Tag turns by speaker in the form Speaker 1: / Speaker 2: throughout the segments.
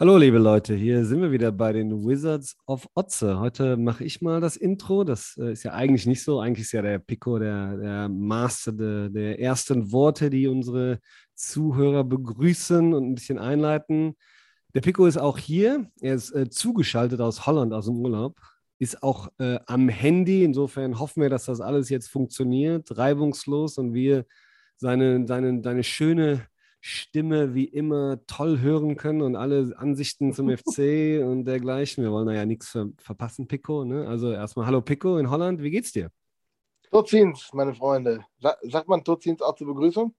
Speaker 1: Hallo, liebe Leute, hier sind wir wieder bei den Wizards of Otze. Heute mache ich mal das Intro. Das äh, ist ja eigentlich nicht so. Eigentlich ist ja der Pico der, der Master de, der ersten Worte, die unsere Zuhörer begrüßen und ein bisschen einleiten. Der Pico ist auch hier. Er ist äh, zugeschaltet aus Holland, aus dem Urlaub. Ist auch äh, am Handy. Insofern hoffen wir, dass das alles jetzt funktioniert, reibungslos und wir seine, seine, seine schöne Stimme wie immer toll hören können und alle Ansichten zum FC und dergleichen. Wir wollen da ja nichts ver verpassen, Pico. Ne? Also erstmal Hallo Pico in Holland, wie geht's dir?
Speaker 2: Tozins, meine Freunde. sagt man Tozins auch zur Begrüßung?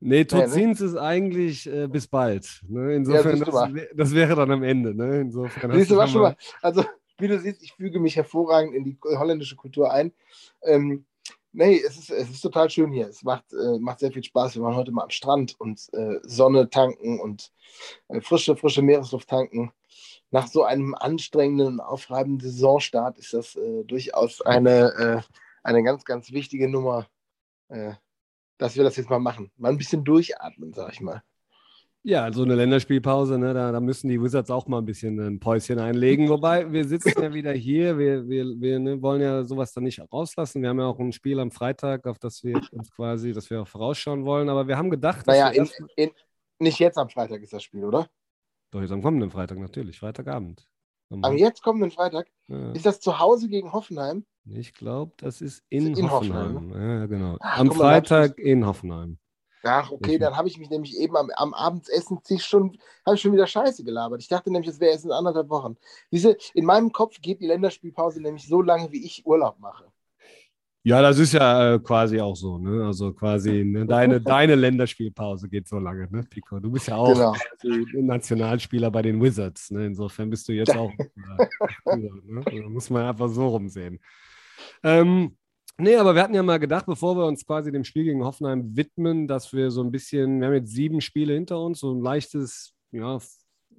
Speaker 1: Nee, Tozins nee, ne? ist eigentlich äh, bis bald. Ne? Insofern, ja, das, das, wäre dann am Ende. Ne? Insofern
Speaker 2: siehst du, was schon mal. Also, wie du siehst, ich füge mich hervorragend in die holländische Kultur ein. Ähm, Nee, es ist, es ist total schön hier. Es macht, äh, macht sehr viel Spaß. Wir waren heute mal am Strand und äh, Sonne tanken und äh, frische, frische Meeresluft tanken. Nach so einem anstrengenden und aufreibenden Saisonstart ist das äh, durchaus eine, äh, eine ganz, ganz wichtige Nummer, äh, dass wir das jetzt mal machen. Mal ein bisschen durchatmen, sag ich mal.
Speaker 1: Ja, so eine Länderspielpause, ne, da, da, müssen die Wizards auch mal ein bisschen ein Päuschen einlegen. Wobei, wir sitzen ja wieder hier, wir, wir, wir ne, wollen ja sowas dann nicht rauslassen. Wir haben ja auch ein Spiel am Freitag, auf das wir uns quasi, dass wir auch vorausschauen wollen. Aber wir haben gedacht,
Speaker 2: naja, in, in, nicht jetzt am Freitag ist das Spiel, oder?
Speaker 1: Doch, jetzt am kommenden Freitag natürlich, Freitagabend.
Speaker 2: Am, jetzt kommenden Freitag? Ja. Ist das zu Hause gegen Hoffenheim?
Speaker 1: Ich glaube, das ist in, in Hoffenheim. Hoffenheim. Ne? Ja, genau. Ach, am Freitag in Hoffenheim.
Speaker 2: Ach, okay, dann habe ich mich nämlich eben am, am Abendsessen schon, habe ich schon wieder Scheiße gelabert. Ich dachte nämlich, es wäre erst in anderthalb Wochen. Diese, in meinem Kopf geht die Länderspielpause nämlich so lange, wie ich Urlaub mache.
Speaker 1: Ja, das ist ja äh, quasi auch so, ne? Also quasi ne? deine, deine Länderspielpause geht so lange, ne, Pico? Du bist ja auch genau. Nationalspieler bei den Wizards, ne? Insofern bist du jetzt auch. äh, ne? Also muss man einfach so rumsehen. Ähm, Nee, aber wir hatten ja mal gedacht, bevor wir uns quasi dem Spiel gegen Hoffenheim widmen, dass wir so ein bisschen, wir haben jetzt sieben Spiele hinter uns, so ein leichtes ja,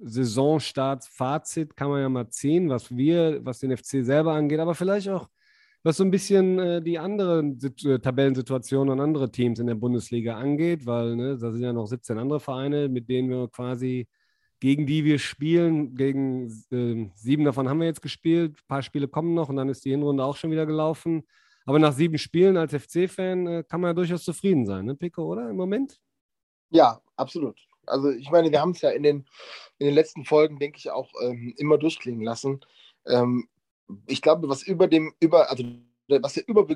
Speaker 1: Saisonstart-Fazit kann man ja mal ziehen, was wir, was den FC selber angeht, aber vielleicht auch, was so ein bisschen äh, die anderen äh, Tabellensituationen und andere Teams in der Bundesliga angeht, weil ne, da sind ja noch 17 andere Vereine, mit denen wir quasi gegen die wir spielen. Gegen äh, sieben davon haben wir jetzt gespielt, ein paar Spiele kommen noch und dann ist die Hinrunde auch schon wieder gelaufen. Aber nach sieben Spielen als FC-Fan äh, kann man ja durchaus zufrieden sein, ne, Pico, oder? Im Moment?
Speaker 2: Ja, absolut. Also ich meine, wir haben es ja in den, in den letzten Folgen, denke ich, auch ähm, immer durchklingen lassen. Ähm, ich glaube, was über dem, über, also was der über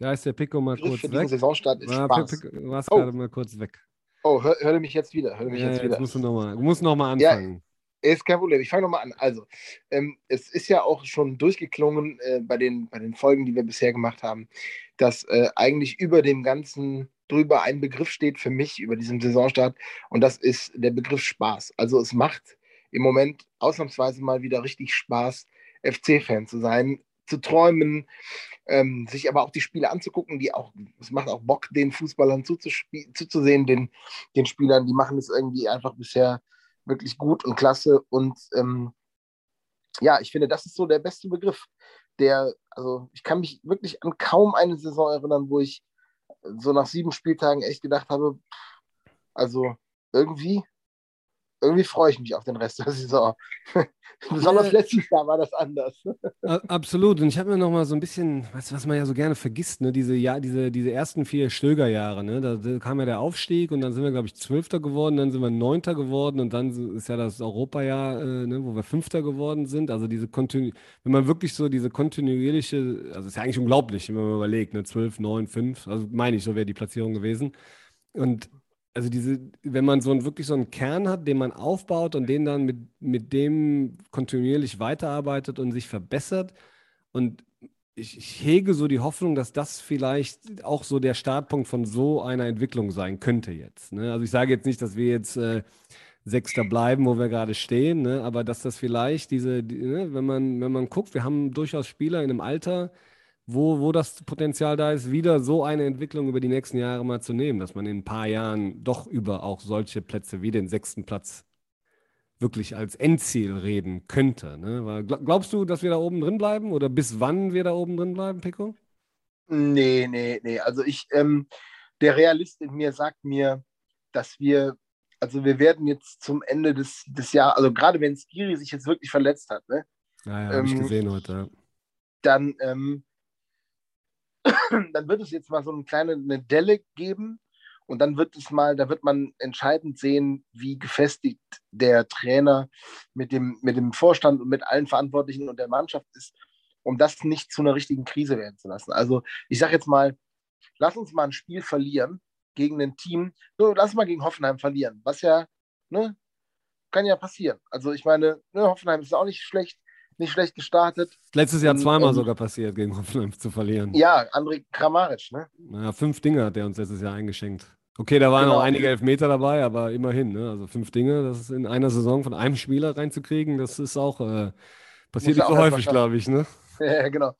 Speaker 1: da ist der Pico mal kurz
Speaker 2: für weg. Saisonstart ist
Speaker 1: ja, Spaß. Pico, warst oh. gerade mal kurz weg.
Speaker 2: Oh, hör, hör mich jetzt wieder. Hör mich
Speaker 1: ja,
Speaker 2: jetzt wieder. Jetzt
Speaker 1: musst du, noch mal, du musst nochmal anfangen.
Speaker 2: Ja, ist kein Problem. Ich fange nochmal an. Also, ähm, es ist ja auch schon durchgeklungen äh, bei, den, bei den Folgen, die wir bisher gemacht haben, dass äh, eigentlich über dem Ganzen drüber ein Begriff steht für mich, über diesem Saisonstart, und das ist der Begriff Spaß. Also, es macht im Moment ausnahmsweise mal wieder richtig Spaß, FC-Fan zu sein, zu träumen, ähm, sich aber auch die Spiele anzugucken, die auch, es macht auch Bock, den Fußballern zuzusehen, den, den Spielern, die machen es irgendwie einfach bisher wirklich gut und klasse. Und ähm, ja, ich finde, das ist so der beste Begriff. Der, also ich kann mich wirklich an kaum eine Saison erinnern, wo ich so nach sieben Spieltagen echt gedacht habe, also irgendwie irgendwie freue ich mich auf den Rest der Saison. Besonders ja. letztes Jahr war das anders.
Speaker 1: Absolut. Und ich habe mir noch mal so ein bisschen, du, was man ja so gerne vergisst, ne? diese, ja, diese, diese ersten vier Stöger-Jahre. Ne? Da, da, kam ja der Aufstieg und dann sind wir, glaube ich, Zwölfter geworden, dann sind wir Neunter geworden und dann ist ja das Europajahr, äh, ne, wo wir Fünfter geworden sind. Also diese Kontinu wenn man wirklich so diese kontinuierliche, also ist ja eigentlich unglaublich, wenn man überlegt, ne? 12, 9, 5, also meine ich, so wäre die Platzierung gewesen. Und also diese, wenn man so einen, wirklich so einen Kern hat, den man aufbaut und den dann mit, mit dem kontinuierlich weiterarbeitet und sich verbessert. Und ich, ich, hege so die Hoffnung, dass das vielleicht auch so der Startpunkt von so einer Entwicklung sein könnte jetzt. Ne? Also ich sage jetzt nicht, dass wir jetzt äh, Sechster bleiben, wo wir gerade stehen, ne? aber dass das vielleicht diese, die, ne? wenn man, wenn man guckt, wir haben durchaus Spieler in einem Alter, wo, wo das Potenzial da ist, wieder so eine Entwicklung über die nächsten Jahre mal zu nehmen, dass man in ein paar Jahren doch über auch solche Plätze wie den sechsten Platz wirklich als Endziel reden könnte. Ne? Glaubst du, dass wir da oben drin bleiben oder bis wann wir da oben drin bleiben, Pico?
Speaker 2: Nee, nee, nee. Also ich, ähm, der Realist in mir sagt mir, dass wir also wir werden jetzt zum Ende des, des Jahres, also gerade wenn Skiri sich jetzt wirklich verletzt hat, ne?
Speaker 1: Ja, ja, ähm, habe ich gesehen heute. Ja.
Speaker 2: Dann, ähm, dann wird es jetzt mal so eine kleine eine Delle geben und dann wird es mal, da wird man entscheidend sehen, wie gefestigt der Trainer mit dem, mit dem Vorstand und mit allen Verantwortlichen und der Mannschaft ist, um das nicht zu einer richtigen Krise werden zu lassen. Also ich sage jetzt mal, lass uns mal ein Spiel verlieren gegen ein Team, so, lass mal gegen Hoffenheim verlieren, was ja, ne, kann ja passieren. Also ich meine, ne, Hoffenheim ist auch nicht schlecht, nicht schlecht gestartet.
Speaker 1: Letztes Jahr zweimal und, sogar passiert, gegen Hoffenheim zu verlieren.
Speaker 2: Ja, André Kramaric, ne?
Speaker 1: Naja, fünf Dinge hat er uns letztes Jahr eingeschenkt. Okay, da waren genau. auch einige Elfmeter dabei, aber immerhin, ne? Also fünf Dinge, das ist in einer Saison von einem Spieler reinzukriegen, das ist auch, äh, passiert nicht so häufig, glaube ich, ne?
Speaker 2: Ja, genau.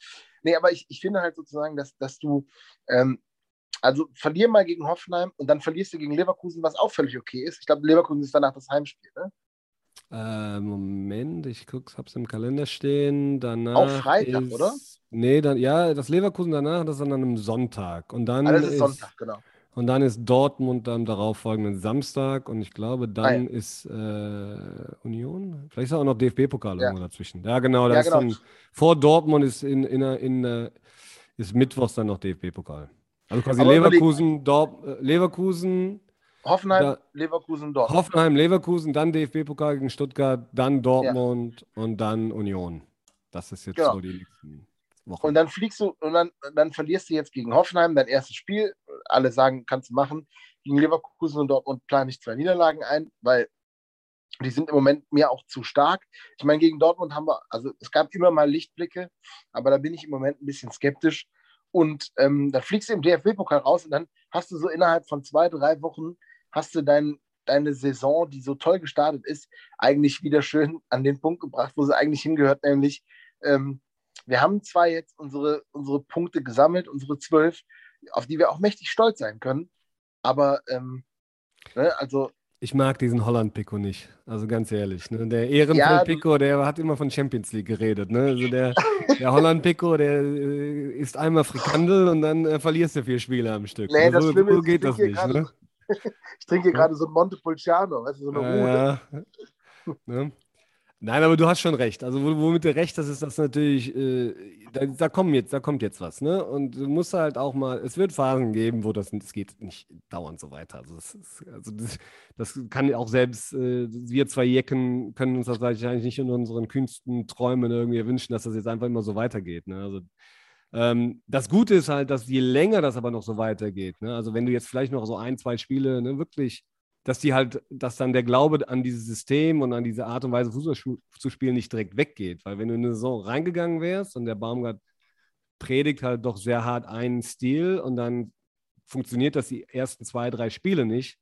Speaker 2: Nee, aber ich, ich finde halt sozusagen, dass, dass du, ähm, also verlier mal gegen Hoffenheim und dann verlierst du gegen Leverkusen, was auch völlig okay ist. Ich glaube, Leverkusen ist danach das Heimspiel, ne?
Speaker 1: Äh, Moment, ich gucke, hab's im Kalender stehen. Danach
Speaker 2: auch Freitag,
Speaker 1: ist,
Speaker 2: oder?
Speaker 1: Nee, dann, ja, das Leverkusen danach, das ist dann an einem Sonntag. Und dann ah, das ist, ist Sonntag, genau. Und dann ist Dortmund am darauffolgenden Samstag und ich glaube, dann ah, ja. ist äh, Union. Vielleicht ist auch noch DFB-Pokal ja. irgendwo dazwischen. Ja, genau. Ja, genau. Dann, vor Dortmund ist in, in, in, äh, ist Mittwochs dann noch DFB-Pokal. Also quasi Aber Leverkusen, Dort, äh, Leverkusen,
Speaker 2: Hoffenheim, da, Leverkusen,
Speaker 1: Dortmund. Hoffenheim, Leverkusen, dann DFB-Pokal gegen Stuttgart, dann Dortmund ja. und dann Union. Das ist jetzt genau. so die nächsten
Speaker 2: Wochen. Und dann fliegst du und dann, dann verlierst du jetzt gegen Hoffenheim dein erstes Spiel. Alle sagen, kannst du machen. Gegen Leverkusen und Dortmund plane ich zwei Niederlagen ein, weil die sind im Moment mir auch zu stark. Ich meine, gegen Dortmund haben wir, also es gab immer mal Lichtblicke, aber da bin ich im Moment ein bisschen skeptisch. Und ähm, dann fliegst du im DFB-Pokal raus und dann hast du so innerhalb von zwei, drei Wochen hast du dein, deine Saison, die so toll gestartet ist, eigentlich wieder schön an den Punkt gebracht, wo sie eigentlich hingehört, nämlich ähm, wir haben zwar jetzt unsere, unsere Punkte gesammelt, unsere zwölf, auf die wir auch mächtig stolz sein können, aber ähm, ne, also
Speaker 1: ich mag diesen Holland-Pico nicht. Also ganz ehrlich. Ne? Der Ehrenfeld-Pico, ja, der hat immer von Champions League geredet. Ne? Also der, der Holland-Pico, der äh, ist einmal Frikandel und dann äh, verlierst du vier Spiele am Stück.
Speaker 2: Nee, das so, so geht das nicht. Ne? Ich trinke gerade so ein Montepulciano, weißt du, so eine Ruhe.
Speaker 1: Ja. ne? Nein, aber du hast schon recht. Also womit du recht hast, ist das natürlich, äh, da, da, kommen jetzt, da kommt jetzt was, ne? Und du musst halt auch mal, es wird Phasen geben, wo das, das geht nicht dauernd so weiter. Also das, also das, das kann auch selbst, äh, wir zwei Jecken können uns das eigentlich nicht in unseren kühnsten Träumen irgendwie wünschen, dass das jetzt einfach immer so weitergeht. Ne? Also ähm, das Gute ist halt, dass je länger das aber noch so weitergeht, ne? also wenn du jetzt vielleicht noch so ein, zwei Spiele ne, wirklich dass die halt, dass dann der Glaube an dieses System und an diese Art und Weise Fußball zu spielen nicht direkt weggeht. Weil wenn du in eine Saison reingegangen wärst und der Baumgart predigt halt doch sehr hart einen Stil und dann funktioniert das die ersten zwei, drei Spiele nicht,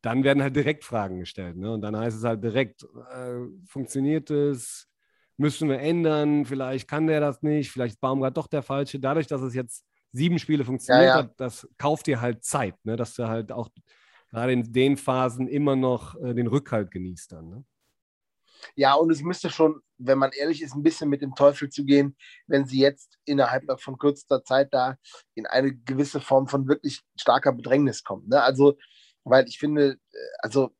Speaker 1: dann werden halt direkt Fragen gestellt. Ne? Und dann heißt es halt direkt, äh, funktioniert es? Müssen wir ändern? Vielleicht kann der das nicht, vielleicht ist Baumgart doch der Falsche. Dadurch, dass es jetzt sieben Spiele funktioniert ja, ja. hat, das kauft dir halt Zeit, ne? dass du halt auch gerade in den Phasen immer noch äh, den Rückhalt genießt dann. Ne?
Speaker 2: Ja, und es müsste schon, wenn man ehrlich ist, ein bisschen mit dem Teufel zu gehen, wenn sie jetzt innerhalb von kürzester Zeit da in eine gewisse Form von wirklich starker Bedrängnis kommen. Ne? Also, weil ich finde, äh, also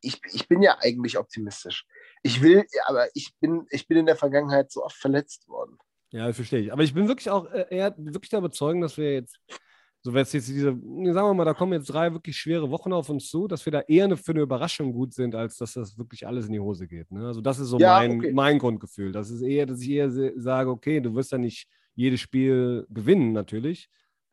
Speaker 2: ich, ich bin ja eigentlich optimistisch. Ich will, aber ich bin, ich bin in der Vergangenheit so oft verletzt worden.
Speaker 1: Ja, das verstehe ich. Aber ich bin wirklich auch äh, eher wirklich der Überzeugung, dass wir jetzt so wäre es jetzt diese, sagen wir mal, da kommen jetzt drei wirklich schwere Wochen auf uns zu, dass wir da eher eine, für eine Überraschung gut sind, als dass das wirklich alles in die Hose geht. Ne? Also das ist so ja, mein, okay. mein Grundgefühl. Das ist eher, dass ich eher sage, okay, du wirst ja nicht jedes Spiel gewinnen, natürlich.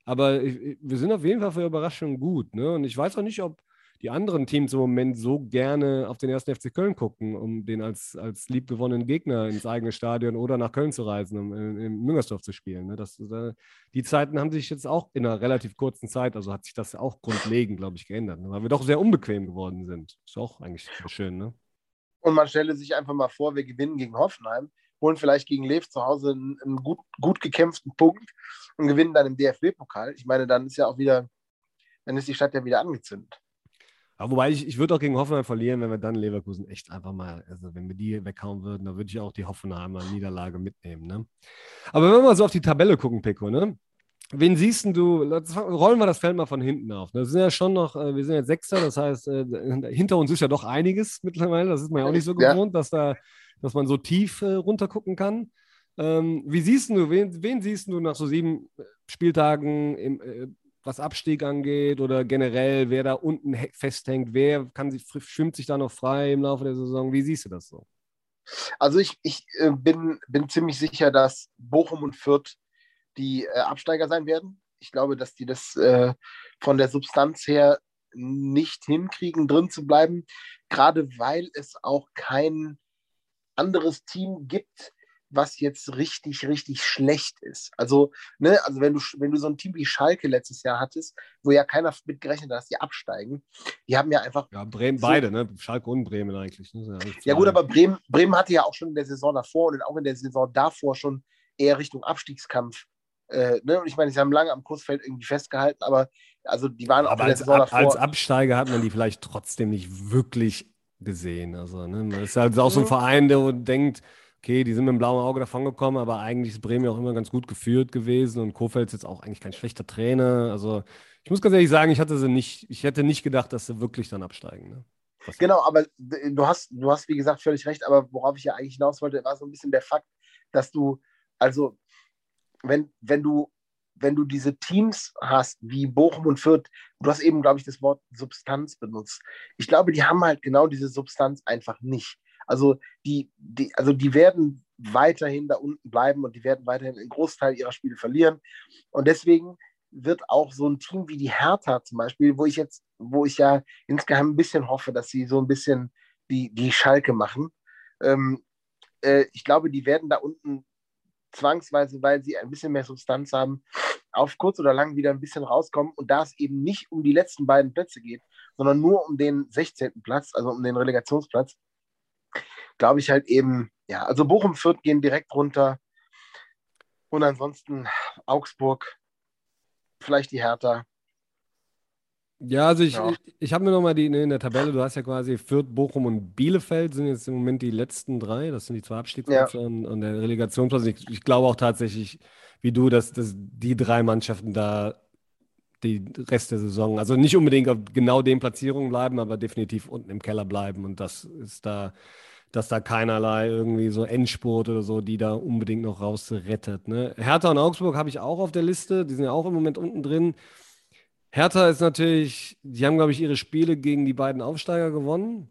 Speaker 1: Aber ich, wir sind auf jeden Fall für Überraschungen gut. Ne? Und ich weiß auch nicht, ob die anderen Teams im Moment so gerne auf den ersten FC Köln gucken, um den als, als liebgewonnenen Gegner ins eigene Stadion oder nach Köln zu reisen, um in, in Müngersdorf zu spielen. Ne? Das, äh, die Zeiten haben sich jetzt auch in einer relativ kurzen Zeit, also hat sich das auch grundlegend, glaube ich, geändert, ne? weil wir doch sehr unbequem geworden sind. Ist auch eigentlich schön, ne?
Speaker 2: Und man stelle sich einfach mal vor, wir gewinnen gegen Hoffenheim, holen vielleicht gegen Lev zu Hause einen, einen gut, gut gekämpften Punkt und gewinnen dann im DFB-Pokal. Ich meine, dann ist ja auch wieder, dann ist die Stadt ja wieder angezündet.
Speaker 1: Aber wobei ich, ich würde auch gegen Hoffenheim verlieren, wenn wir dann Leverkusen echt einfach mal, also wenn wir die weghauen würden, dann würde ich auch die Hoffenheimer Niederlage mitnehmen. Ne? Aber wenn wir mal so auf die Tabelle gucken, Pico, ne? wen siehst du, rollen wir das Feld mal von hinten auf. Das sind ja schon noch, äh, wir sind jetzt Sechster, das heißt, äh, hinter uns ist ja doch einiges mittlerweile. Das ist man ja auch nicht so gewohnt, ja. dass, da, dass man so tief äh, runtergucken kann. Ähm, wie siehst du, wen, wen, siehst du nach so sieben Spieltagen, im, äh, was Abstieg angeht oder generell, wer da unten festhängt, wer kann sich, schwimmt sich da noch frei im Laufe der Saison? Wie siehst du das so?
Speaker 2: Also ich, ich äh, bin, bin ziemlich sicher, dass Bochum und Fürth die äh, Absteiger sein werden. Ich glaube, dass die das äh, von der Substanz her nicht hinkriegen, drin zu bleiben, gerade weil es auch kein anderes Team gibt, was jetzt richtig, richtig schlecht ist. Also, ne, also wenn du, wenn du so ein Team wie Schalke letztes Jahr hattest, wo ja keiner mit gerechnet hat, dass die absteigen, die haben ja einfach.
Speaker 1: Ja, Bremen, so, beide, ne? Schalke und Bremen eigentlich. Ne?
Speaker 2: Ja, gut, aber Bremen, Bremen hatte ja auch schon in der Saison davor und auch in der Saison davor schon eher Richtung Abstiegskampf äh, ne? Und ich meine, sie haben lange am Kursfeld irgendwie festgehalten, aber also die waren
Speaker 1: aber auch als, ab, als Absteiger hat man die vielleicht trotzdem nicht wirklich gesehen. Also, ne? Man ist halt auch so ein mhm. Verein, der denkt, okay, die sind mit dem blauen Auge davon gekommen, aber eigentlich ist Bremen ja auch immer ganz gut geführt gewesen und Kofeld ist jetzt auch eigentlich kein schlechter Trainer. Also ich muss ganz ehrlich sagen, ich hatte sie nicht, ich hätte nicht gedacht, dass sie wirklich dann absteigen. Ne?
Speaker 2: Genau, aber du hast, du hast, wie gesagt, völlig recht, aber worauf ich ja eigentlich hinaus wollte, war so ein bisschen der Fakt, dass du, also wenn, wenn du wenn du diese Teams hast, wie Bochum und Fürth, du hast eben, glaube ich, das Wort Substanz benutzt. Ich glaube, die haben halt genau diese Substanz einfach nicht. Also die, die, also die werden weiterhin da unten bleiben und die werden weiterhin einen Großteil ihrer Spiele verlieren. Und deswegen wird auch so ein Team wie die Hertha zum Beispiel, wo ich jetzt, wo ich ja insgeheim ein bisschen hoffe, dass sie so ein bisschen die, die Schalke machen. Ähm, äh, ich glaube, die werden da unten zwangsweise, weil sie ein bisschen mehr Substanz haben, auf kurz oder lang wieder ein bisschen rauskommen und da es eben nicht um die letzten beiden Plätze geht, sondern nur um den 16. Platz, also um den Relegationsplatz, glaube ich halt eben, ja, also Bochum, Fürth gehen direkt runter und ansonsten Augsburg, vielleicht die Hertha,
Speaker 1: ja, also ich, ja. ich, ich habe mir nochmal die ne, in der Tabelle, du hast ja quasi Fürth, Bochum und Bielefeld sind jetzt im Moment die letzten drei. Das sind die zwei Abstiegsplätze ja. und, und, der Relegationsplatz. Ich, ich, glaube auch tatsächlich, wie du, dass, dass die drei Mannschaften da die Rest der Saison, also nicht unbedingt auf genau den Platzierungen bleiben, aber definitiv unten im Keller bleiben. Und das ist da, dass da keinerlei irgendwie so Endspurt oder so, die da unbedingt noch rausrettet. Ne? Hertha und Augsburg habe ich auch auf der Liste, die sind ja auch im Moment unten drin. Hertha ist natürlich, die haben, glaube ich, ihre Spiele gegen die beiden Aufsteiger gewonnen.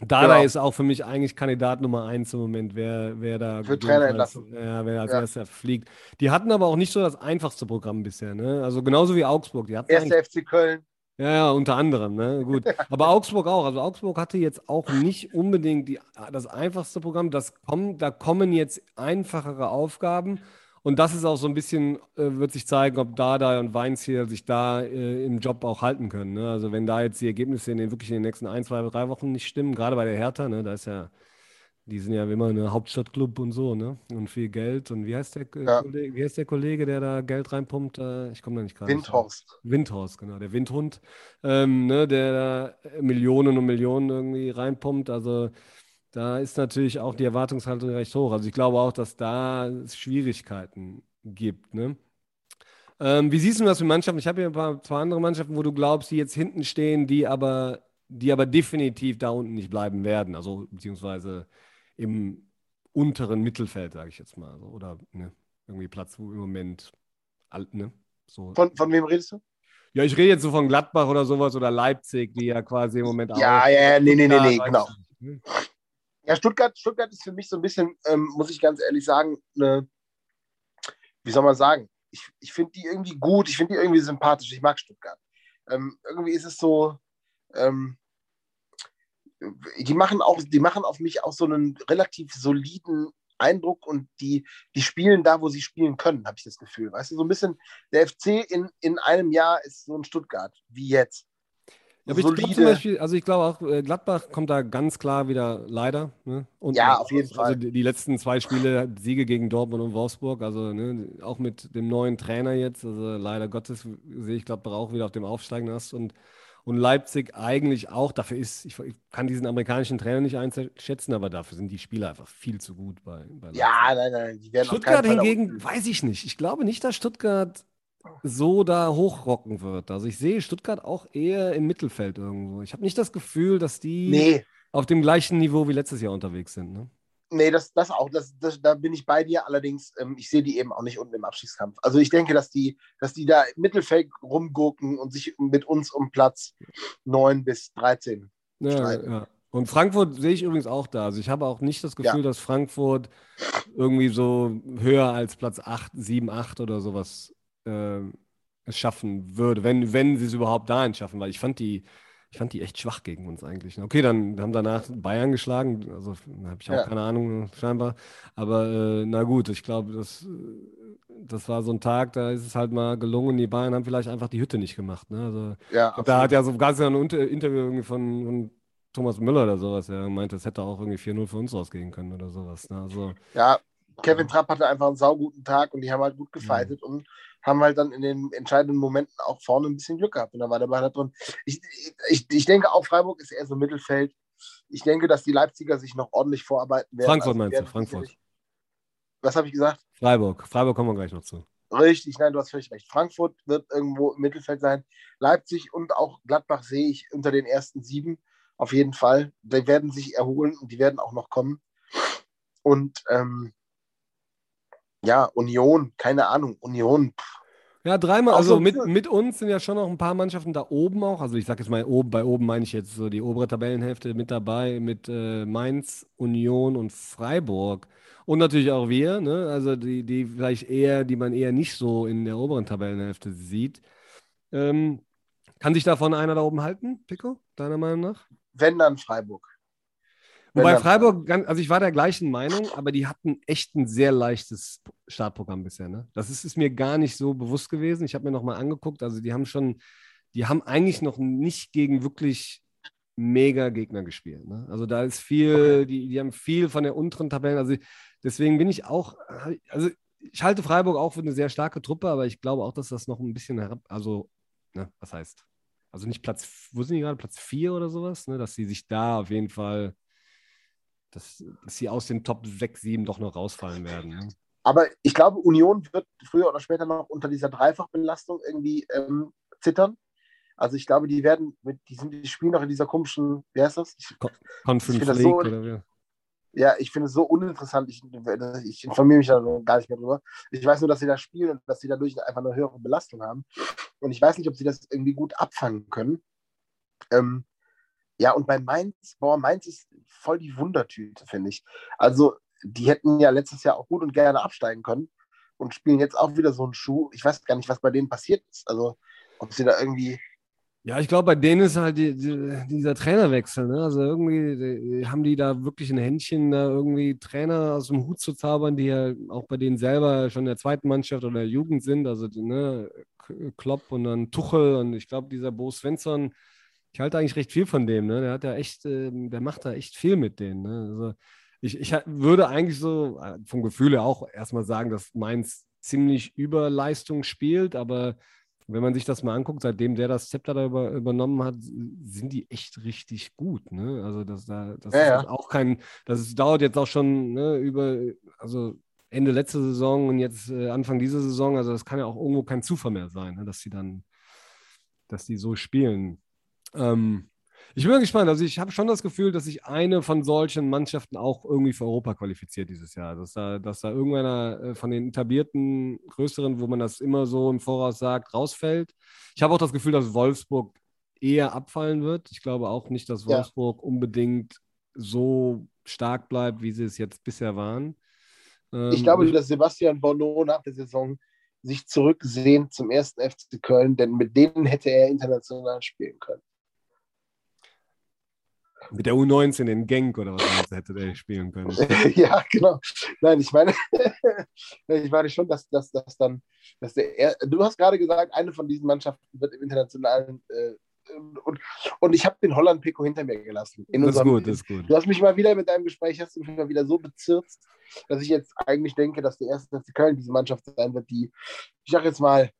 Speaker 1: Dada genau. ist auch für mich eigentlich Kandidat Nummer eins im Moment, wer, wer da
Speaker 2: für Trainer entlassen.
Speaker 1: Ja, wer als ja. erster fliegt. Die hatten aber auch nicht so das einfachste Programm bisher, ne? Also genauso wie Augsburg. Die hatten
Speaker 2: Erster FC Köln.
Speaker 1: Ja, ja, unter anderem, ne? Gut. Aber Augsburg auch. Also Augsburg hatte jetzt auch nicht unbedingt die, das einfachste Programm. Das kommen, da kommen jetzt einfachere Aufgaben. Und das ist auch so ein bisschen, äh, wird sich zeigen, ob Dada und Weins hier sich da äh, im Job auch halten können. Ne? Also wenn da jetzt die Ergebnisse in den, wirklich in den nächsten ein, zwei, drei Wochen nicht stimmen, gerade bei der Hertha, ne, da ist ja, die sind ja immer eine Hauptstadtclub und so, ne? Und viel Geld. Und wie heißt der, äh, ja. Kollege, wie heißt der Kollege, der da Geld reinpumpt? Äh, ich komme da nicht gerade.
Speaker 2: Windhorst.
Speaker 1: Windhorst, genau, der Windhund, ähm, ne, der da Millionen und Millionen irgendwie reinpumpt. Also da ist natürlich auch die Erwartungshaltung recht hoch. Also ich glaube auch, dass da Schwierigkeiten gibt. Ne? Ähm, wie siehst du das mit Mannschaften? Ich habe hier ein paar, zwei andere Mannschaften, wo du glaubst, die jetzt hinten stehen, die aber, die aber definitiv da unten nicht bleiben werden. Also beziehungsweise im unteren Mittelfeld, sage ich jetzt mal. Oder ne, irgendwie Platz, wo im Moment alt, ne?
Speaker 2: So. Von, von wem redest du?
Speaker 1: Ja, ich rede jetzt so von Gladbach oder sowas oder Leipzig, die ja quasi im Moment auch.
Speaker 2: Ja, ja, nee, nee, nee, nee, genau. Hm? Ja, Stuttgart, Stuttgart ist für mich so ein bisschen, ähm, muss ich ganz ehrlich sagen, eine, wie soll man sagen, ich, ich finde die irgendwie gut, ich finde die irgendwie sympathisch, ich mag Stuttgart. Ähm, irgendwie ist es so, ähm, die machen auch, die machen auf mich auch so einen relativ soliden Eindruck und die, die spielen da, wo sie spielen können, habe ich das Gefühl. Weißt du, so ein bisschen, der FC in, in einem Jahr ist so ein Stuttgart, wie jetzt.
Speaker 1: Ja, aber ich glaube zum Beispiel, also ich glaube auch, äh, Gladbach kommt da ganz klar wieder leider. Ne?
Speaker 2: Und ja, auf jeden
Speaker 1: also
Speaker 2: Fall.
Speaker 1: Also die letzten zwei Spiele, Siege gegen Dortmund und Wolfsburg, also ne, auch mit dem neuen Trainer jetzt, also leider Gottes sehe ich Gladbach auch wieder auf dem aufsteigenden Ast und, und Leipzig eigentlich auch. Dafür ist, ich, ich, kann diesen amerikanischen Trainer nicht einschätzen, aber dafür sind die Spieler einfach viel zu gut bei, bei
Speaker 2: Ja, nein, nein,
Speaker 1: die werden Stuttgart hingegen, weiß ich nicht. Ich glaube nicht, dass Stuttgart so da hochrocken wird. Also ich sehe Stuttgart auch eher im Mittelfeld irgendwo. Ich habe nicht das Gefühl, dass die
Speaker 2: Nee,
Speaker 1: auf dem gleichen Niveau wie letztes Jahr unterwegs sind. Ne?
Speaker 2: Nee, das, das auch. Das, das, da bin ich bei dir. Allerdings, ähm, ich sehe die eben auch nicht unten im Abstiegskampf. Also ich denke, dass die, dass die da im Mittelfeld rumgurken und sich mit uns um Platz 9 bis 13
Speaker 1: Ja,
Speaker 2: streiten.
Speaker 1: ja. Und Frankfurt sehe ich übrigens auch da. Also ich habe auch nicht das Gefühl,
Speaker 2: Ja.
Speaker 1: dass Frankfurt irgendwie so höher als Platz 8, 7, 8 oder sowas äh, schaffen würde, wenn, wenn sie es überhaupt dahin schaffen, weil ich fand die, ich fand die echt schwach gegen uns eigentlich. Okay, dann haben danach Bayern geschlagen, also habe ich auch
Speaker 2: Ja.
Speaker 1: keine Ahnung, scheinbar. Aber äh, na gut, ich glaube, das, das war so ein Tag, da ist es halt mal gelungen. Die Bayern haben vielleicht einfach die Hütte nicht gemacht. Ne? Also
Speaker 2: Ja,
Speaker 1: da hat ja so ganz ein Interview irgendwie von, von Thomas Müller oder sowas, der meinte, es hätte auch irgendwie 4-0 für uns rausgehen können oder sowas. Ne? Also,
Speaker 2: Ja, Kevin Trapp hatte einfach einen sauguten Tag und die haben halt gut
Speaker 1: Mhm.
Speaker 2: gefightet und haben halt dann in den entscheidenden Momenten auch vorne ein bisschen Glück gehabt. Und da war der Ball da drin. Ich, ich, ich denke, auch Freiburg ist eher so Mittelfeld. Ich denke, dass die Leipziger sich noch ordentlich vorarbeiten werden.
Speaker 1: Frankfurt
Speaker 2: die
Speaker 1: meinst du? Frankfurt.
Speaker 2: Was habe ich gesagt?
Speaker 1: Freiburg. Freiburg kommen wir gleich noch zu.
Speaker 2: Richtig, nein, du hast völlig recht. Frankfurt wird irgendwo im Mittelfeld sein. Leipzig und auch Gladbach sehe ich unter den ersten sieben auf jeden Fall. Die werden sich erholen und die werden auch noch kommen. Und ähm, ja, Union, keine Ahnung, Union. pff,
Speaker 1: Ja, dreimal, also
Speaker 2: so-
Speaker 1: mit, mit uns sind ja schon noch ein paar Mannschaften da oben auch. Also ich sag jetzt mal oben, bei oben meine ich jetzt so die obere Tabellenhälfte mit dabei, mit äh, Mainz, Union und Freiburg. Und natürlich auch wir, ne? Also die, die vielleicht eher, die man eher nicht so in der oberen Tabellenhälfte sieht. Ähm, kann sich davon einer da oben halten, Pico, deiner Meinung nach?
Speaker 2: Wenn dann Freiburg.
Speaker 1: Wobei Freiburg, also ich war der gleichen Meinung, aber die hatten echt ein sehr leichtes Startprogramm bisher. Ne? Das ist, ist mir gar nicht so bewusst gewesen. Ich habe mir nochmal angeguckt, also die haben schon, die haben eigentlich noch nicht gegen wirklich mega Gegner gespielt. Ne? Also da ist viel, die, die haben viel von der unteren Tabellen, also deswegen bin ich auch, also ich halte Freiburg auch für eine sehr starke Truppe, aber ich glaube auch, dass das noch ein bisschen herab, also, ne, was heißt, also nicht Platz, wo sind die gerade, Platz 4 oder sowas, ne, dass sie sich da auf jeden Fall, dass, dass sie aus den Top 6, 7 doch noch rausfallen werden. Ne?
Speaker 2: Aber ich glaube, Union wird früher oder später noch unter dieser Dreifachbelastung irgendwie ähm, zittern. Also ich glaube, die werden mit, die, sind, die spielen noch in dieser komischen, wie heißt das? Ich,
Speaker 1: Conference
Speaker 2: Ich das
Speaker 1: League
Speaker 2: so-
Speaker 1: oder wie?
Speaker 2: ja, ich finde es so uninteressant. Ich, ich informiere mich da gar nicht mehr drüber. Ich weiß nur, dass sie da spielen und dass sie dadurch einfach eine höhere Belastung haben. Und ich weiß nicht, ob sie das irgendwie gut abfangen können. Ähm, ja, und bei Mainz, boah, Mainz ist voll die Wundertüte, finde ich. Also, die hätten ja letztes Jahr auch gut und gerne absteigen können und spielen jetzt auch wieder so einen Schuh. Ich weiß gar nicht, was bei denen passiert ist. Also, ob sie da irgendwie.
Speaker 1: Ja, ich glaube, bei denen ist halt die, die, dieser Trainerwechsel. Ne? Also irgendwie die, haben die da wirklich ein Händchen, da irgendwie Trainer aus dem Hut zu zaubern, die ja auch bei denen selber schon in der zweiten Mannschaft oder der Jugend sind. Also ne, Klopp und dann Tuchel und ich glaube, dieser Bo Svensson, ich halte eigentlich recht viel von dem. Ne? Der hat ja echt, äh, der macht da echt viel mit denen. Ne? Also ich, ich würde eigentlich so äh, vom Gefühl her auch erstmal sagen, dass Mainz ziemlich über Leistung spielt, aber wenn man sich das mal anguckt, seitdem der das Zepter da über, übernommen hat, sind die echt richtig gut. Ne? Also das, da, das
Speaker 2: Ja,
Speaker 1: ist
Speaker 2: ja.
Speaker 1: auch kein, das ist, dauert jetzt auch schon ne, über, also Ende letzte Saison und jetzt äh, Anfang dieser Saison. Also das kann ja auch irgendwo kein Zufall mehr sein, ne, dass die dann, dass die so spielen. Ähm, ich bin mal gespannt. Also ich habe schon das Gefühl, dass sich eine von solchen Mannschaften auch irgendwie für Europa qualifiziert dieses Jahr. Dass da, dass da irgendeiner äh, von den etablierten, größeren, wo man das immer so im Voraus sagt, rausfällt. Ich habe auch das Gefühl, dass Wolfsburg eher abfallen wird. Ich glaube auch nicht, dass
Speaker 2: Ja.
Speaker 1: Wolfsburg unbedingt so stark bleibt, wie sie es jetzt bisher waren. Ähm,
Speaker 2: Ich glaube, dass Sebastian Bono nach der Saison sich zurücksehnt zum ersten FC Köln, denn mit denen hätte er international spielen können.
Speaker 1: Mit der U19 in Genk oder was hätte der spielen können.
Speaker 2: ja, genau. Nein, ich meine, ich meine schon, dass, dass, dass dann, dass der, er, du hast gerade gesagt, eine von diesen Mannschaften wird im internationalen äh, und, und ich habe den Holland-Pico hinter mir gelassen. In
Speaker 1: Das ist gut, das ist gut.
Speaker 2: Du hast mich mal wieder mit deinem Gespräch, hast du mich mal wieder so bezirzt, dass ich jetzt eigentlich denke, dass der erste FC Köln diese Mannschaft sein wird, die, ich sag jetzt mal,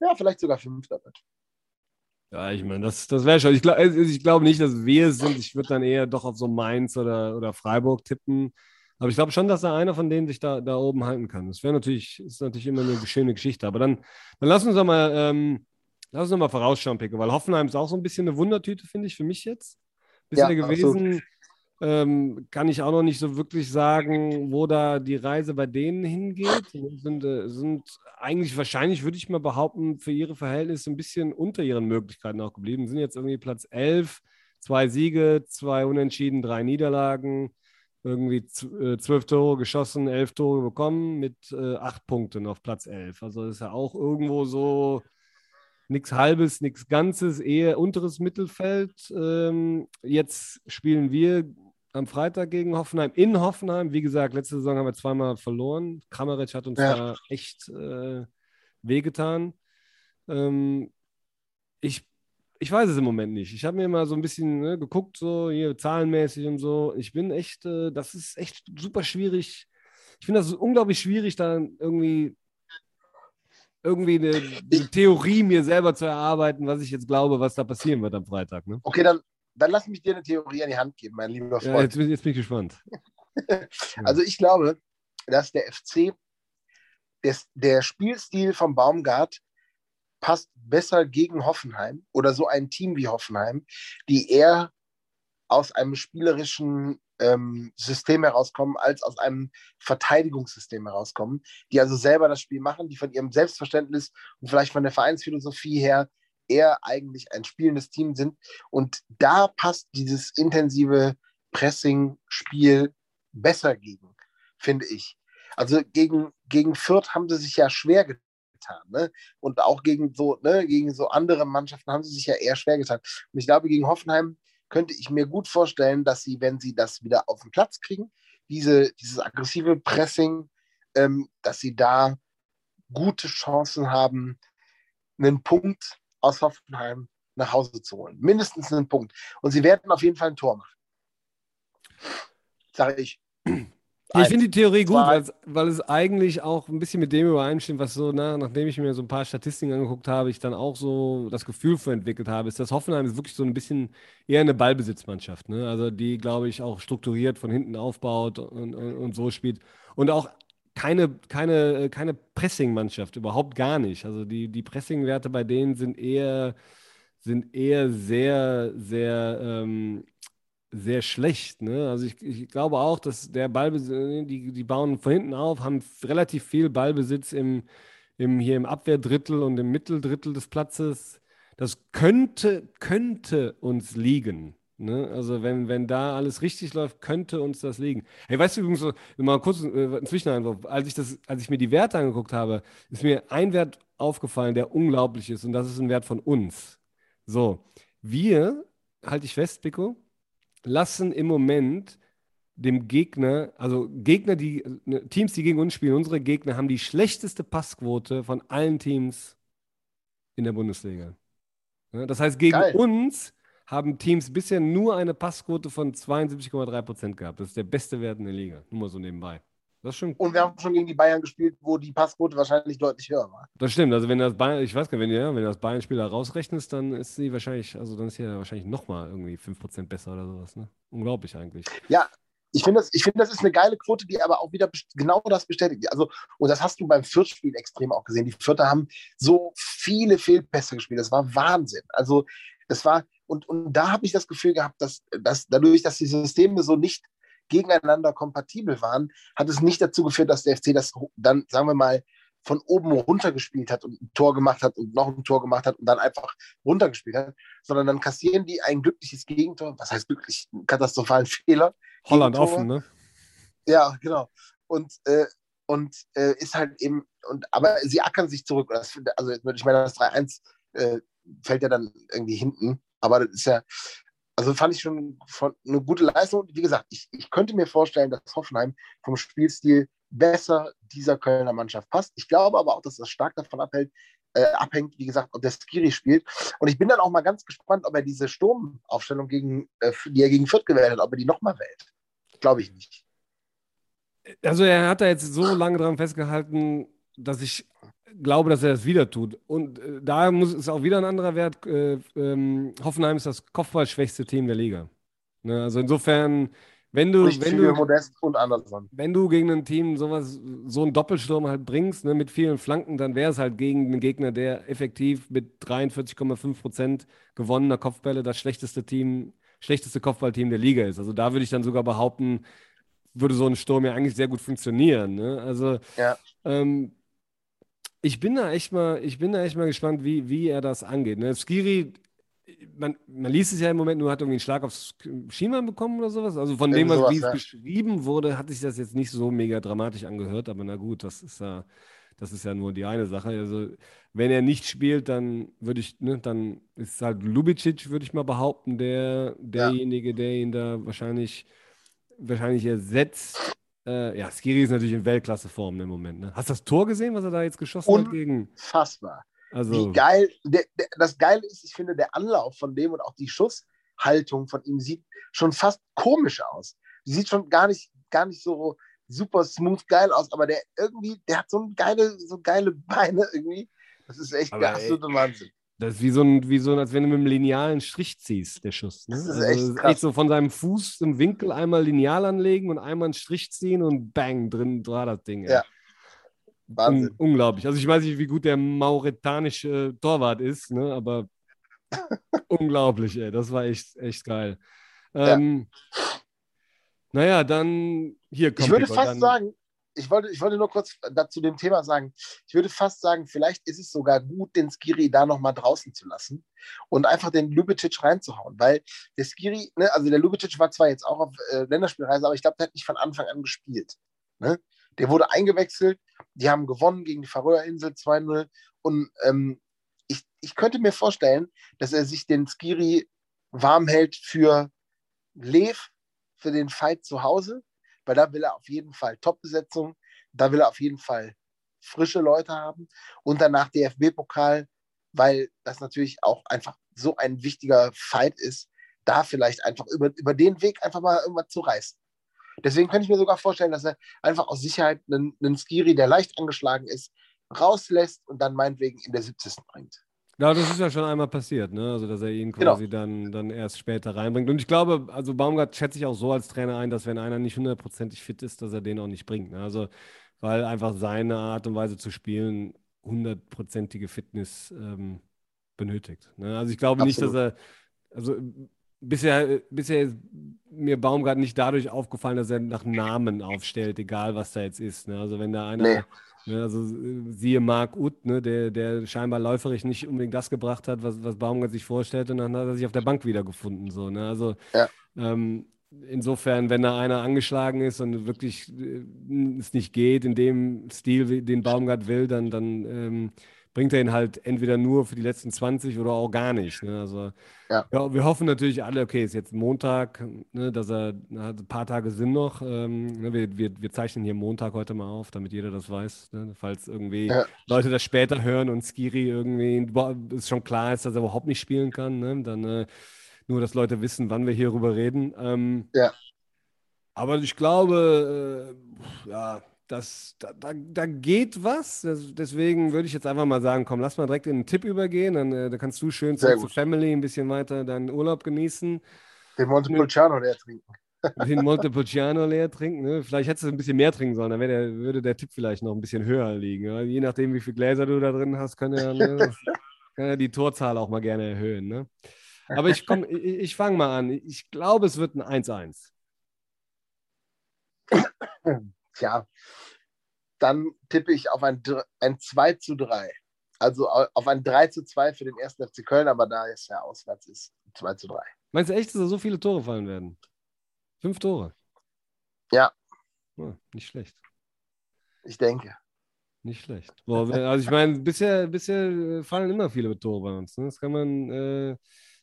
Speaker 2: ja, vielleicht sogar Fünfter wird.
Speaker 1: Ja, ich meine, das, das wäre schon. Ich, glaub, also ich glaube nicht, dass wir es sind. Ich würde dann eher doch auf so Mainz oder, oder Freiburg tippen. Aber ich glaube schon, dass da einer von denen sich da, da oben halten kann. Das wäre natürlich, ist natürlich immer eine schöne Geschichte. Aber dann, dann lass uns doch mal, ähm, lass uns doch mal vorausschauen, Picke, weil Hoffenheim ist auch so ein bisschen eine Wundertüte, finde ich, für mich jetzt. Bisher ja, gewesen. Ähm, kann ich auch noch nicht so wirklich sagen, wo da die Reise bei denen hingeht. Sind, äh, sind eigentlich wahrscheinlich, würde ich mal behaupten, für ihre Verhältnisse ein bisschen unter ihren Möglichkeiten auch geblieben. Sind jetzt irgendwie Platz 11, zwei Siege, zwei Unentschieden, drei Niederlagen irgendwie äh, zwölf Tore geschossen, elf Tore bekommen mit äh, acht Punkten auf Platz elf. Also ist ja auch irgendwo so nichts Halbes, nichts Ganzes, eher unteres Mittelfeld. Ähm, jetzt spielen wir am Freitag gegen Hoffenheim in Hoffenheim. Wie gesagt, letzte Saison haben wir zweimal verloren. Kramaric hat uns ja. da echt äh, wehgetan. Ähm, ich ich weiß es im Moment nicht. Ich habe mir mal so ein bisschen ne, geguckt, so hier zahlenmäßig und so. Ich bin echt, äh, das ist echt super schwierig. Ich finde das unglaublich schwierig, da irgendwie irgendwie eine, eine, Theorie mir selber zu erarbeiten, was ich jetzt glaube, was da passieren wird am Freitag. Ne?
Speaker 2: Okay, dann, dann lass mich dir eine Theorie an die Hand geben, mein lieber Freund.
Speaker 1: Ja, jetzt, jetzt, bin ich gespannt.
Speaker 2: also ich glaube, dass der FC, des, der Spielstil vom Baumgart passt besser gegen Hoffenheim oder so ein Team wie Hoffenheim, die eher aus einem spielerischen ähm, System herauskommen, als aus einem Verteidigungssystem herauskommen, die also selber das Spiel machen, die von ihrem Selbstverständnis und vielleicht von der Vereinsphilosophie her eher eigentlich ein spielendes Team sind. Und da passt dieses intensive Pressing-Spiel besser gegen, finde ich. Also gegen, gegen Fürth haben sie sich ja schwer getan. Ne? Und auch gegen so, ne, gegen so andere Mannschaften haben sie sich ja eher schwer getan. Und ich glaube, gegen Hoffenheim könnte ich mir gut vorstellen, dass sie, wenn sie das wieder auf den Platz kriegen, diese, dieses aggressive Pressing, ähm, dass sie da gute Chancen haben, einen Punkt aus Hoffenheim nach Hause zu holen. Mindestens einen Punkt. Und sie werden auf jeden Fall ein Tor machen. Sage ich.
Speaker 1: Ich finde die Theorie gut, weil es eigentlich auch ein bisschen mit dem übereinstimmt, was so, na, nachdem ich mir so ein paar Statistiken angeguckt habe, ich dann auch so das Gefühl für entwickelt habe, ist, dass Hoffenheim ist wirklich so ein bisschen eher eine Ballbesitzmannschaft. Ne? Also die, glaube ich, auch strukturiert von hinten aufbaut und, und, und so spielt. Und auch keine, keine, keine Pressing-Mannschaft, überhaupt gar nicht. Also die, die Pressing-Werte bei denen sind eher, sind eher sehr, sehr ähm, sehr schlecht. Ne? Also ich, ich glaube auch, dass der Ballbesitz, die, die bauen von hinten auf, haben relativ viel Ballbesitz im, im, hier im Abwehrdrittel und im Mitteldrittel des Platzes. Das könnte, könnte uns liegen. Ne? Also wenn, wenn da alles richtig läuft, könnte uns das liegen. Hey, weißt du übrigens, mal kurz äh, ein Zwischeneinwurf, als ich, das, als ich mir die Werte angeguckt habe, ist mir ein Wert aufgefallen, der unglaublich ist und das ist ein Wert von uns. So, wir, halte ich fest, Pico, lassen im Moment dem Gegner, also Gegner, die ne, Teams, die gegen uns spielen, unsere Gegner haben die schlechteste Passquote von allen Teams in der Bundesliga. Ja, das heißt, gegen Geil. uns haben Teams bisher nur eine Passquote von 72,3 Prozent gehabt. Das ist der beste Wert in der Liga. Nur mal so nebenbei.
Speaker 2: Das stimmt. Und wir haben schon gegen die Bayern gespielt, wo die Passquote wahrscheinlich deutlich höher war.
Speaker 1: Das stimmt. Also wenn das Bayern, ich weiß gar nicht, wenn, ja, wenn du das Bayern-Spieler rausrechnest, dann ist sie wahrscheinlich, also dann ist sie ja wahrscheinlich nochmal irgendwie 5% besser oder sowas. Ne? Unglaublich eigentlich.
Speaker 2: Ja, ich finde, das, find, das ist eine geile Quote, die aber auch wieder genau das bestätigt. Also, und das hast du beim Viertspiel extrem auch gesehen. Die Vierter haben so viele Fehlpässe gespielt. Das war Wahnsinn. Also, das war, und, und da habe ich das Gefühl gehabt, dass, dass dadurch, dass die Systeme so nicht gegeneinander kompatibel waren, hat es nicht dazu geführt, dass der FC das dann, sagen wir mal, von oben runtergespielt hat und ein Tor gemacht hat und noch ein Tor gemacht hat und dann einfach runtergespielt hat, sondern dann kassieren die ein glückliches Gegentor, was heißt glücklich, einen katastrophalen Fehler.
Speaker 1: Holland Gegentore. offen, ne?
Speaker 2: Ja, genau. Und, äh, und äh, ist halt eben, und, aber sie ackern sich zurück. Das, also, ich meine, das 3-1 äh, fällt ja dann irgendwie hinten, aber das ist ja, also fand ich schon eine gute Leistung. Wie gesagt, ich, ich könnte mir vorstellen, dass Hoffenheim vom Spielstil besser dieser Kölner Mannschaft passt. Ich glaube aber auch, dass das stark davon abhält, äh, abhängt, wie gesagt, ob der Skiri spielt. Und ich bin dann auch mal ganz gespannt, ob er diese Sturmaufstellung, gegen, äh, die er gegen Fürth gewählt hat, ob er die nochmal wählt. Glaube ich nicht.
Speaker 1: Also er hat da jetzt so lange dran festgehalten, dass ich glaube, dass er das wieder tut. Und äh, da muss es auch wieder ein anderer Wert. Äh, ähm, Hoffenheim ist das kopfballschwächste Team der Liga. Ne? Also insofern wenn du,
Speaker 2: Nicht
Speaker 1: wenn du,
Speaker 2: Modest und Anderson.
Speaker 1: wenn du gegen ein Team sowas, so einen Doppelsturm halt bringst, ne, mit vielen Flanken, dann wäre es halt gegen einen Gegner, der effektiv mit 43,5 Prozent gewonnener Kopfbälle das schlechteste Team, schlechteste Kopfballteam der Liga ist. Also da würde ich dann sogar behaupten, würde so ein Sturm ja eigentlich sehr gut funktionieren. Ne? Also
Speaker 2: Ja.
Speaker 1: ähm, ich bin da echt mal, ich bin da echt mal gespannt, wie, wie er das angeht. Ne? Skiri, man, man liest es ja im Moment nur, hat irgendwie einen Schlag aufs Schienbein bekommen oder sowas. Also von dem,
Speaker 2: Irgend
Speaker 1: was, wie es
Speaker 2: ja.
Speaker 1: beschrieben wurde, hat sich das jetzt nicht so mega dramatisch angehört. Aber na gut, das ist ja, das ist ja nur die eine Sache. Also wenn er nicht spielt, dann würde ich, ne, dann ist halt Lubicic, würde ich mal behaupten, der, derjenige, der ihn da wahrscheinlich, wahrscheinlich ersetzt. Äh, ja, Skiri ist natürlich in Weltklasseform im Moment. Ne? Hast du das Tor gesehen, was er da jetzt geschossen hat
Speaker 2: Un-
Speaker 1: gegen?
Speaker 2: Fassbar.
Speaker 1: Also,
Speaker 2: Wie geil. Der, der, das Geile ist, ich finde, der Anlauf von dem und auch die Schusshaltung von ihm sieht schon fast komisch aus. Die sieht schon gar nicht, gar nicht so super smooth geil aus, aber der irgendwie, der hat so geile, so geile Beine irgendwie. Das ist echt
Speaker 1: Aber
Speaker 2: der
Speaker 1: ey,
Speaker 2: absolute Wahnsinn.
Speaker 1: Das ist wie so ein, wie so ein, als wenn du mit einem linealen Strich ziehst, der Schuss. Ne?
Speaker 2: Das ist
Speaker 1: also,
Speaker 2: echt
Speaker 1: es ist
Speaker 2: krass.
Speaker 1: echt so von seinem Fuß im Winkel einmal lineal anlegen und einmal einen Strich ziehen und bang, drin war das Ding. ey.
Speaker 2: Ja. Wahnsinn.
Speaker 1: Un unglaublich. Also ich weiß nicht, wie gut der mauretanische Torwart ist, ne? aber unglaublich, ey. Das war echt, echt geil.
Speaker 2: Ja.
Speaker 1: Ähm, Naja, dann hier kommt
Speaker 2: Ich würde fast
Speaker 1: dann,
Speaker 2: sagen, ich wollte, ich wollte nur kurz dazu dem Thema sagen, ich würde fast sagen, vielleicht ist es sogar gut, den Skiri da nochmal draußen zu lassen und einfach den Lubicic reinzuhauen, weil der Skiri, ne, also der Lubicic war zwar jetzt auch auf äh, Länderspielreise, aber ich glaube, der hat nicht von Anfang an gespielt. Ne? Der wurde eingewechselt, die haben gewonnen gegen die Färöerinsel 2-0 und ähm, ich, ich könnte mir vorstellen, dass er sich den Skiri warm hält für Lev, für den Fight zu Hause, weil da will er auf jeden Fall Top-Besetzung, da will er auf jeden Fall frische Leute haben und danach DFB-Pokal, weil das natürlich auch einfach so ein wichtiger Fight ist, da vielleicht einfach über, über den Weg einfach mal irgendwas zu reißen. Deswegen könnte ich mir sogar vorstellen, dass er einfach aus Sicherheit einen, einen Skiri, der leicht angeschlagen ist, rauslässt und dann meinetwegen in der 70. bringt.
Speaker 1: Ja, das ist ja schon einmal passiert, ne? Also, dass er ihn
Speaker 2: Genau.
Speaker 1: quasi dann, dann erst später reinbringt. Und ich glaube, also Baumgart schätze ich auch so als Trainer ein, dass wenn einer nicht hundertprozentig fit ist, dass er den auch nicht bringt. Ne? Also, weil einfach seine Art und Weise zu spielen hundertprozentige Fitness ähm, benötigt. Ne? Also, ich glaube nicht, dass
Speaker 2: Absolut.
Speaker 1: er, also bisher, bisher ist mir Baumgart nicht dadurch aufgefallen, dass er nach Namen aufstellt, egal was da jetzt ist. Ne? Also, wenn da einer.
Speaker 2: Nee.
Speaker 1: Ne, also äh, siehe Marc Uth, ne, der, der scheinbar läuferisch nicht unbedingt das gebracht hat, was, was Baumgart sich vorstellt, und dann hat er sich auf der Bank wiedergefunden. So, ne? Also
Speaker 2: Ja.
Speaker 1: ähm, insofern, wenn da einer angeschlagen ist und wirklich äh, es nicht geht in dem Stil, den Baumgart will, dann, dann ähm, bringt er ihn halt entweder nur für die letzten 20 oder auch gar nicht. Ne? Also
Speaker 2: Ja.
Speaker 1: ja, wir hoffen natürlich alle, okay, ist jetzt Montag, ne, dass er, na, ein paar Tage sind noch. Ähm, ne, wir, wir, wir zeichnen hier Montag heute mal auf, damit jeder das weiß. Ne, falls irgendwie
Speaker 2: Ja.
Speaker 1: Leute das später hören und Skiri irgendwie boah, es schon klar ist, dass er überhaupt nicht spielen kann, ne, dann äh, nur, dass Leute wissen, wann wir hierüber reden. Ähm,
Speaker 2: Ja.
Speaker 1: aber ich glaube, äh, ja, das, da, da, da geht was. Das, deswegen würde ich jetzt einfach mal sagen, komm, lass mal direkt in den Tipp übergehen. Dann äh, da kannst du schön
Speaker 2: gut.
Speaker 1: Family ein bisschen weiter deinen Urlaub genießen,
Speaker 2: Den Montepulciano leer trinken.
Speaker 1: den Montepulciano leer trinken. Ne? Vielleicht hättest du ein bisschen mehr trinken sollen, dann der, würde der Tipp vielleicht noch ein bisschen höher liegen. Ja? Je nachdem, wie viele Gläser du da drin hast, kann ja, ne, kann ja die Torzahl auch mal gerne erhöhen. Ne? Aber ich, komm, ich, ich fange mal an. Ich glaube, es wird ein 1-1.
Speaker 2: Tja, dann tippe ich auf ein, ein 2 zu 3. Also au- auf ein 3 zu 2 für den ersten FC Köln, aber da es ja auswärts ist, 2 zu 3.
Speaker 1: Meinst du echt, dass da so viele Tore fallen werden? Fünf Tore.
Speaker 2: Ja.
Speaker 1: Ja, nicht schlecht.
Speaker 2: Ich denke.
Speaker 1: Nicht schlecht. Boah, also ich meine, bisher, bisher äh, fallen immer viele Tore bei uns. Ne? Das kann man, äh,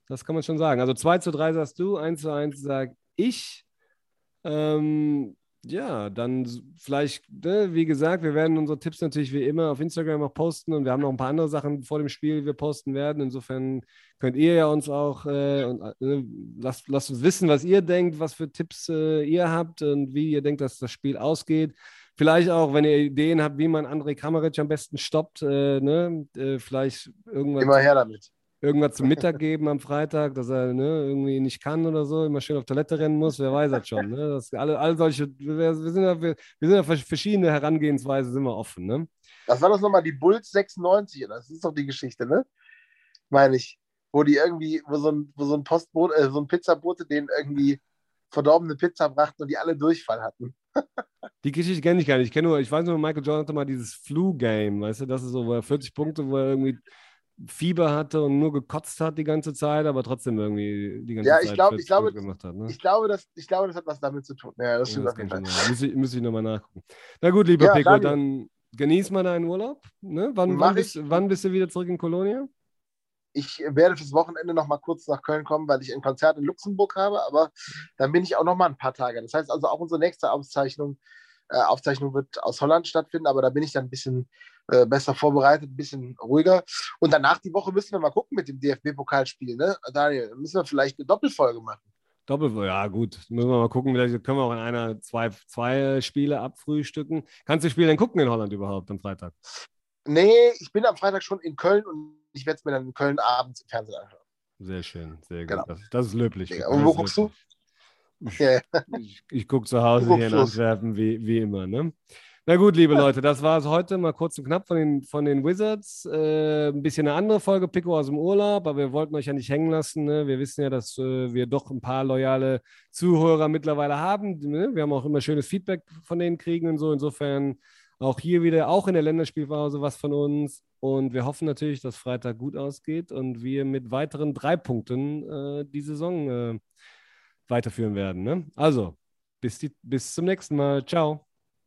Speaker 1: das kann man schon sagen. Also 2 zu 3 sagst du, 1 zu 1 sag ich. Ähm, ja, dann vielleicht, ne, wie gesagt, wir werden unsere Tipps natürlich wie immer auf Instagram auch posten und wir haben noch ein paar andere Sachen vor dem Spiel, die wir posten werden. Insofern könnt ihr ja uns auch äh, und, äh, lasst, lasst uns wissen, was ihr denkt, was für Tipps äh, ihr habt und wie ihr denkt, dass das Spiel ausgeht. Vielleicht auch, wenn ihr Ideen habt, wie man André Kramaric am besten stoppt, äh, ne? äh, vielleicht irgendwas
Speaker 2: Immer her damit.
Speaker 1: Irgendwas zum Mittag geben am Freitag, dass er ne, irgendwie nicht kann oder so, immer schön auf Toilette rennen muss, wer weiß das schon. Ne? Das, alle, alle solche, wir, sind ja, wir, wir sind ja verschiedene Herangehensweisen, sind wir offen. Ne?
Speaker 2: Das war das nochmal die Bulls 96, das ist doch die Geschichte, ne? Meine ich. Wo die irgendwie, wo so ein, wo so ein Postbote, äh, so ein Pizzabote den irgendwie verdorbene Pizza brachten und die alle Durchfall hatten.
Speaker 1: Die Geschichte kenne ich gar nicht. Ich kenne nur, ich weiß nur, Michael Jordan hatte mal dieses Flu-Game, weißt du, das ist so, wo er 40 Punkte, wo er irgendwie Fieber hatte und nur gekotzt hat die ganze Zeit, aber trotzdem irgendwie die ganze
Speaker 2: ja,
Speaker 1: Zeit
Speaker 2: ich glaub, ich glaube,
Speaker 1: gemacht hat. Ne?
Speaker 2: Ich glaube, das, ich glaube, das hat was damit zu tun. Ja, das
Speaker 1: Ja,
Speaker 2: stimmt
Speaker 1: das
Speaker 2: auf jeden
Speaker 1: kann
Speaker 2: Fall.
Speaker 1: schon sein. Muss ich, muss ich nochmal nachgucken. Na gut, lieber
Speaker 2: Ja,
Speaker 1: Pico, dann genieß mal deinen Urlaub. Ne? Wann, wann, bist, wann bist du wieder zurück in Kolonia?
Speaker 2: Ich werde fürs Wochenende noch mal kurz nach Köln kommen, weil ich ein Konzert in Luxemburg habe, aber dann bin ich auch noch mal ein paar Tage. Das heißt also, auch unsere nächste Aufzeichnung, äh, Aufzeichnung wird aus Holland stattfinden, aber da bin ich dann ein bisschen äh, besser vorbereitet, ein bisschen ruhiger. Und danach die Woche müssen wir mal gucken mit dem DFB-Pokalspiel. Ne? Daniel, müssen wir vielleicht eine Doppelfolge machen.
Speaker 1: Doppel, ja gut, müssen wir mal gucken. Vielleicht können wir auch in einer, zwei, zwei Spiele abfrühstücken. Kannst du das Spiel denn gucken in Holland überhaupt am Freitag?
Speaker 2: Nee, ich bin am Freitag schon in Köln und ich werde es mir dann in Köln abends im Fernsehen anschauen.
Speaker 1: Sehr schön, sehr gut.
Speaker 2: Genau.
Speaker 1: Das, das ist löblich. Das
Speaker 2: Und wo guckst du?
Speaker 1: löblich.
Speaker 2: Ja, ja.
Speaker 1: Ich, ich gucke zu Hause hier in. Antwerpen, wie, wie immer. Ne? Na gut, liebe Leute, das war es heute mal kurz und knapp von den, von den Wizards. Äh, ein bisschen eine andere Folge, Pico aus dem Urlaub, aber wir wollten euch ja nicht hängen lassen. Ne? Wir wissen ja, dass äh, wir doch ein paar loyale Zuhörer mittlerweile haben. Ne? Wir haben auch immer schönes Feedback von denen kriegen und so. Insofern auch hier wieder, auch in der Länderspielpause was von uns. Und wir hoffen natürlich, dass Freitag gut ausgeht und wir mit weiteren drei Punkten äh, die Saison äh, weiterführen werden. Ne? Also, bis, die, bis zum nächsten Mal. Ciao.